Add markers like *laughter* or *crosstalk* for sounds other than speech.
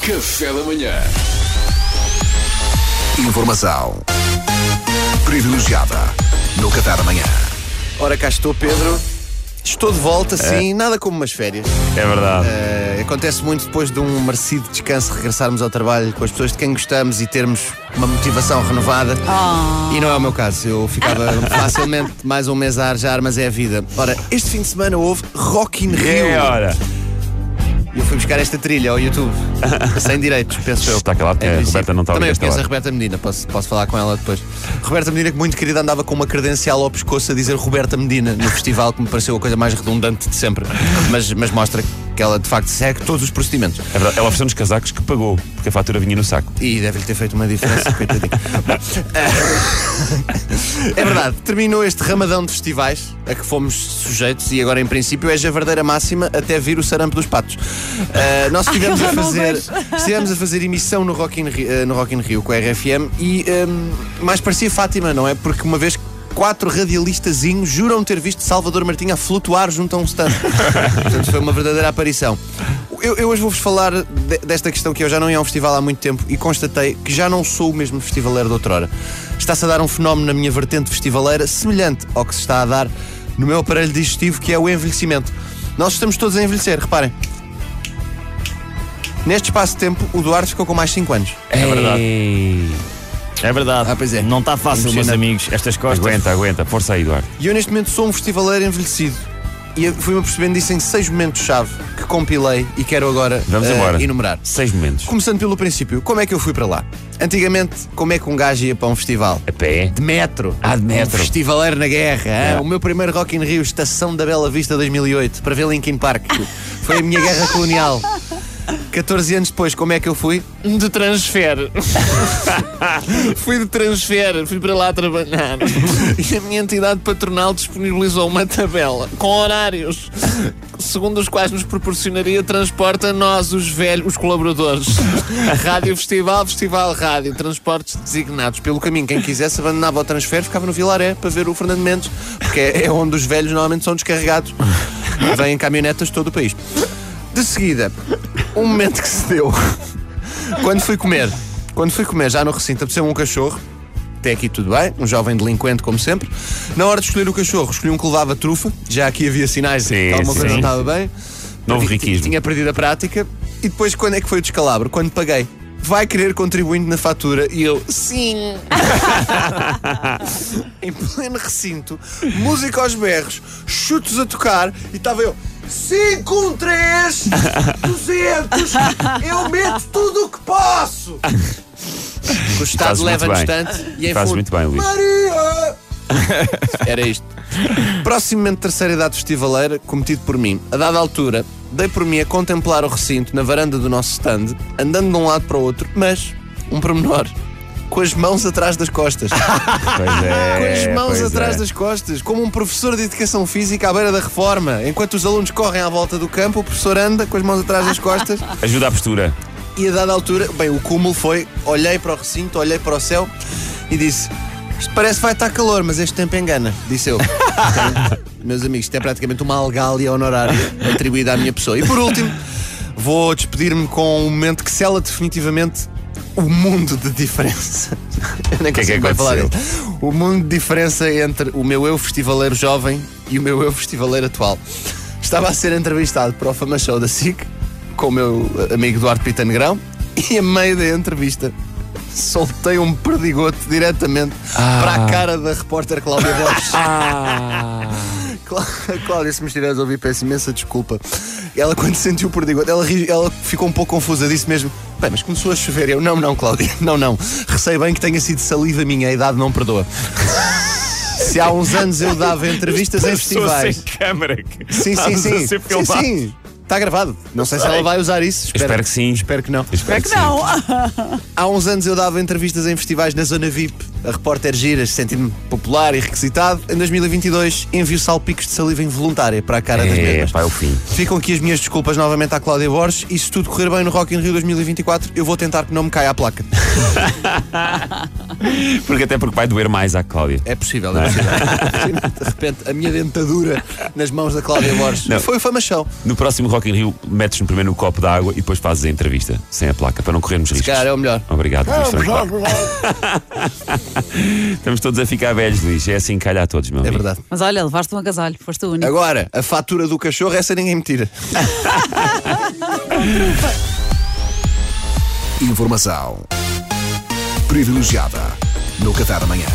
Café da manhã. Informação privilegiada no Café da Manhã. Ora, cá estou, Pedro. Estou de volta, sim, nada como umas férias. É verdade. Eh, acontece muito depois de um merecido descanso regressarmos ao trabalho com as pessoas de quem gostamos e termos uma motivação renovada. E não é o meu caso, eu ficava *laughs* facilmente mais um mês a arjar, mas é a vida. Ora, este fim de semana houve Rock in Rio. É hora. Eu fui buscar esta trilha ao YouTube, *laughs* sem direitos, penso eu. Está calado, que Em a princípio. Roberta não está Também eu conheço a. Roberta Medina, posso, posso falar com ela depois. Roberta Medina, que muito querida, andava com uma credencial ao pescoço a dizer Roberta Medina no festival, que me pareceu a coisa mais redundante de sempre. Mas, mas mostra que ela de facto segue todos os procedimentos. É verdade. Ela ofereceu nos casacos que pagou, porque a fatura vinha no saco. E deve-lhe ter feito uma diferença, *laughs* coitadinho. Eh, *laughs* é verdade, terminou este ramadão de festivais a que fomos sujeitos e agora, em princípio, é javardeira máxima até vir o sarampo dos patos. Eh, nós *laughs* estivemos a fazer, estivemos a fazer emissão no Rock in, Rio, eh, no Rock in Rio com a RFM e ehm, mais parecia Fátima, não é? Porque uma vez quatro radialistazinhos juram ter visto Salvador Martinha a flutuar junto a um stand. *laughs* Portanto, foi uma verdadeira aparição. Eu, eu hoje vou-vos falar de- desta questão que eu já não ia a um festival há muito tempo e constatei que já não sou o mesmo festivaleiro de outrora. Está-se a dar um fenómeno na minha vertente festivaleira semelhante ao que se está a dar no meu aparelho digestivo, que é o envelhecimento. Nós estamos todos a envelhecer, reparem. Neste espaço de tempo, o Duarte ficou com mais 5 anos. É verdade. É verdade. Ah, pois é. Não está fácil, meus amigos. Estas costas. Aguenta, aguenta. Força aí, Eduardo. E eu neste momento sou um festivaleiro envelhecido. E eu fui-me percebendo disso em seis momentos-chave que compilei e quero agora Vamos eh, embora. enumerar. Seis momentos. Começando pelo princípio, como é que eu fui para lá? Antigamente, como é que um gajo ia para um festival? A pé. De metro. Ah, de metro. Um festivaleiro na guerra. Yeah. O meu primeiro Rock in Rio, Estação da Bela Vista 2008, para ver Linkin Park. *laughs* Foi a minha guerra colonial. 14 anos depois, como é que eu fui? De transfer. *laughs* fui de transfer, fui para lá trabalhar. E a minha entidade patronal disponibilizou uma tabela com horários, segundo os quais nos proporcionaria transporte a nós, os velhos, os colaboradores. Rádio Festival, Festival Rádio, transportes designados. Pelo caminho, quem quisesse abandonava o transfer, ficava no Vilaré para ver o Fernando Mendes, porque é é onde os velhos normalmente são descarregados. Vêm caminhonetas de todo o país. De seguida, um momento que se deu quando fui comer. Quando fui comer, já no recinto, apeteceu um cachorro. Até aqui tudo bem, um jovem delinquente, como sempre. Na hora de escolher o cachorro, escolhi um que levava trufa. Já aqui havia sinais de que alguma coisa não estava bem. Novo riquismo. Tinha perdido a prática. E depois, quando é que foi o descalabro? Quando paguei. Vai querer contribuindo na fatura? E eu, sim. *laughs* em pleno recinto, música aos berros, chutos a tocar, e estava eu. 5, 1, 3, 200, eu meto tudo o que posso. O Estado leva-nos tanto e em Fazes fundo, muito bem, Luís. Maria! Era isto. De terceira idade festivaleira, cometido por mim. A dada altura, dei por mim a contemplar o recinto na varanda do nosso stand, andando de um lado para o outro, mas, um pormenor, com as mãos atrás das costas. *laughs* Pois é. Com as mãos pois atrás é. das costas, como um professor de educação física à beira da reforma. Enquanto os alunos correm à volta do campo, o professor anda com as mãos atrás das costas. *laughs* Ajuda à postura. E a dada altura, bem, o cúmulo foi: olhei para o recinto, olhei para o céu e disse: Isto parece que vai estar calor, mas este tempo engana, disse eu. Portanto, *laughs* meus amigos, isto é praticamente uma algália honorária atribuída à minha pessoa. E por último, vou despedir-me com um momento que sela definitivamente o mundo de diferença. *laughs* Eu nem que é que consigo bem falar disso. O mundo de diferença entre o meu eu festivaleiro jovem e o meu eu festivaleiro atual. Estava a ser entrevistado para o Fama Show da SIC com o meu amigo Duarte Pita Negrão *laughs* e a meio da entrevista soltei um perdigote diretamente para a cara da repórter Cláudia *laughs* Borges. Clá- *laughs* Cláudia, se me estiveres a ouvir, peço imensa desculpa. Ela, quando sentiu o perdigote, ela, ri- ela ficou um pouco confusa, disse mesmo: Bem, mas começou a chover. Eu, não, não, Cláudia, *laughs* não, não. Receio bem que tenha sido saliva minha, a idade não perdoa. *laughs* Se há uns anos eu dava entrevistas em festivais. sem câmara. que Sim, sim, sim. Sim, sim. Está gravado. Não sei se ela vai usar isso. Espero que sim. Espero que não. Espero que sim. Não. Há uns anos eu dava entrevistas em festivais na Zona VIP A repórter gira, sentindo-me popular e requisitado. Em 2022, envio salpicos de saliva involuntária para a cara das É, mesmas. pá, é o fim. Ficam aqui as minhas desculpas novamente à Cláudia Borges e se tudo correr bem no Rock in Rio 2024, eu vou tentar que não me caia a placa. *laughs* Porque até porque vai doer mais à Cláudia. É possível, é possível. de repente, a minha dentadura nas mãos da Cláudia Borges. Não. Foi famachão. No próximo Rock in Rio, metes-me primeiro no copo de água e depois fazes a entrevista, sem a placa, para não corrermos riscos. calhar é o melhor. Obrigado, Luís Franco. *laughs* *laughs* Estamos todos a ficar velhos, Luís. É assim que calha a todos, meu É amigo. verdade. Mas olha, levaste um agasalho, foste o único. Agora, a fatura do cachorro, essa ninguém me tira. *laughs* Informação privilegiada no Café da Manhã.